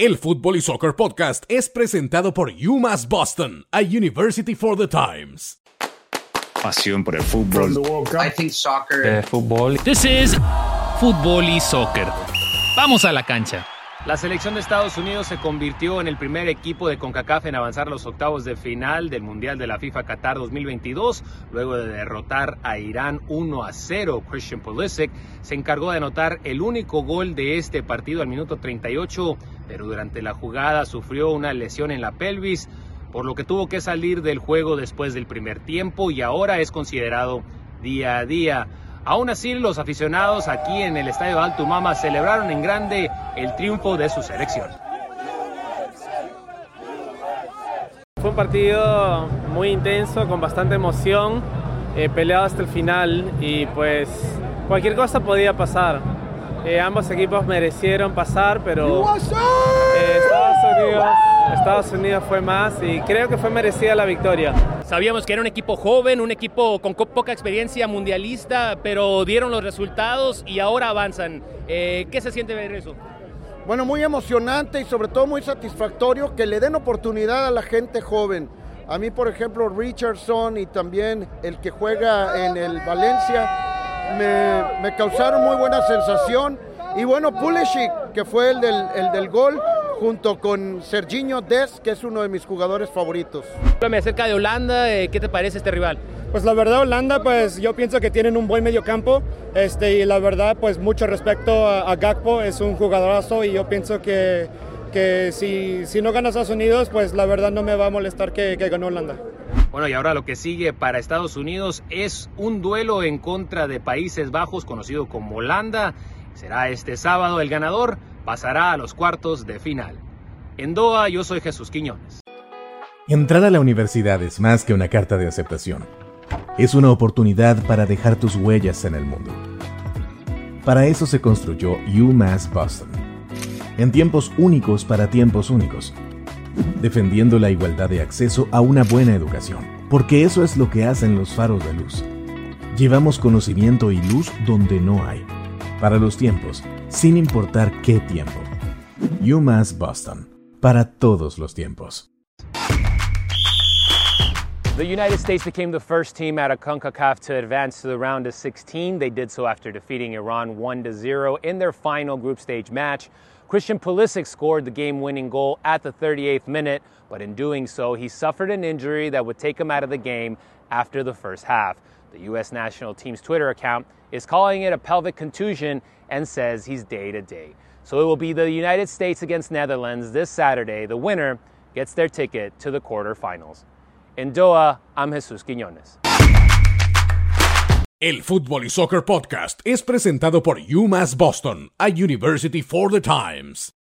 El Fútbol y Soccer Podcast es presentado por UMass Boston, a University for the Times. Pasión por el fútbol. I think soccer. fútbol. This is Fútbol y Soccer. Vamos a la cancha. La selección de Estados Unidos se convirtió en el primer equipo de CONCACAF en avanzar a los octavos de final del Mundial de la FIFA Qatar 2022, luego de derrotar a Irán 1 a 0. Christian Pulisic se encargó de anotar el único gol de este partido al minuto 38, pero durante la jugada sufrió una lesión en la pelvis, por lo que tuvo que salir del juego después del primer tiempo y ahora es considerado día a día. Aún así, los aficionados aquí en el Estadio Alto Mama celebraron en grande el triunfo de su selección. Fue un partido muy intenso, con bastante emoción, eh, peleado hasta el final y pues cualquier cosa podía pasar. Eh, ambos equipos merecieron pasar, pero eh, Estados Unidos fue más y creo que fue merecida la victoria. Sabíamos que era un equipo joven, un equipo con co- poca experiencia mundialista, pero dieron los resultados y ahora avanzan. Eh, ¿Qué se siente ver eso? Bueno, muy emocionante y sobre todo muy satisfactorio que le den oportunidad a la gente joven. A mí, por ejemplo, Richardson y también el que juega en el Valencia me, causaron muy buena sensación. Y bueno, Pulisic, que fue el del gol, junto con Serginho Des, que es uno de mis jugadores favoritos. Háblame acerca de Holanda, eh, ¿qué te parece este rival? Pues la verdad Holanda, pues yo pienso que tienen un buen mediocampo este, y la verdad pues mucho respecto a, a Gakpo, es un jugadorazo y yo pienso que, que si, si no gana Estados Unidos, pues la verdad no me va a molestar que, que ganó Holanda. Bueno, y ahora lo que sigue para Estados Unidos es un duelo en contra de Países Bajos, conocido como Holanda. Será este sábado. El ganador pasará a los cuartos de final. En Doha, yo soy Jesús Quiñones. Entrar a la universidad es más que una carta de aceptación. Es una oportunidad para dejar tus huellas en el mundo. Para eso se construyó UMass Boston. En tiempos únicos para tiempos únicos. Defendiendo la igualdad de acceso a una buena educación. Porque eso es lo que hacen los faros de luz. Llevamos conocimiento y luz donde no hay. Para los tiempos, sin importar qué tiempo. UMass Boston. Para todos los tiempos. The United States became the first team out of CONCACAF to advance to the round of 16. They did so after defeating Iran 1 0 in their final group stage match. Christian Pulisic scored the game winning goal at the 38th minute, but in doing so, he suffered an injury that would take him out of the game after the first half. The U.S. national team's Twitter account is calling it a pelvic contusion and says he's day to day. So it will be the United States against Netherlands this Saturday. The winner gets their ticket to the quarterfinals. En Doha, I'm Jesús Quiñones. El Fútbol y Soccer Podcast es presentado por UMass Boston, a University for the Times.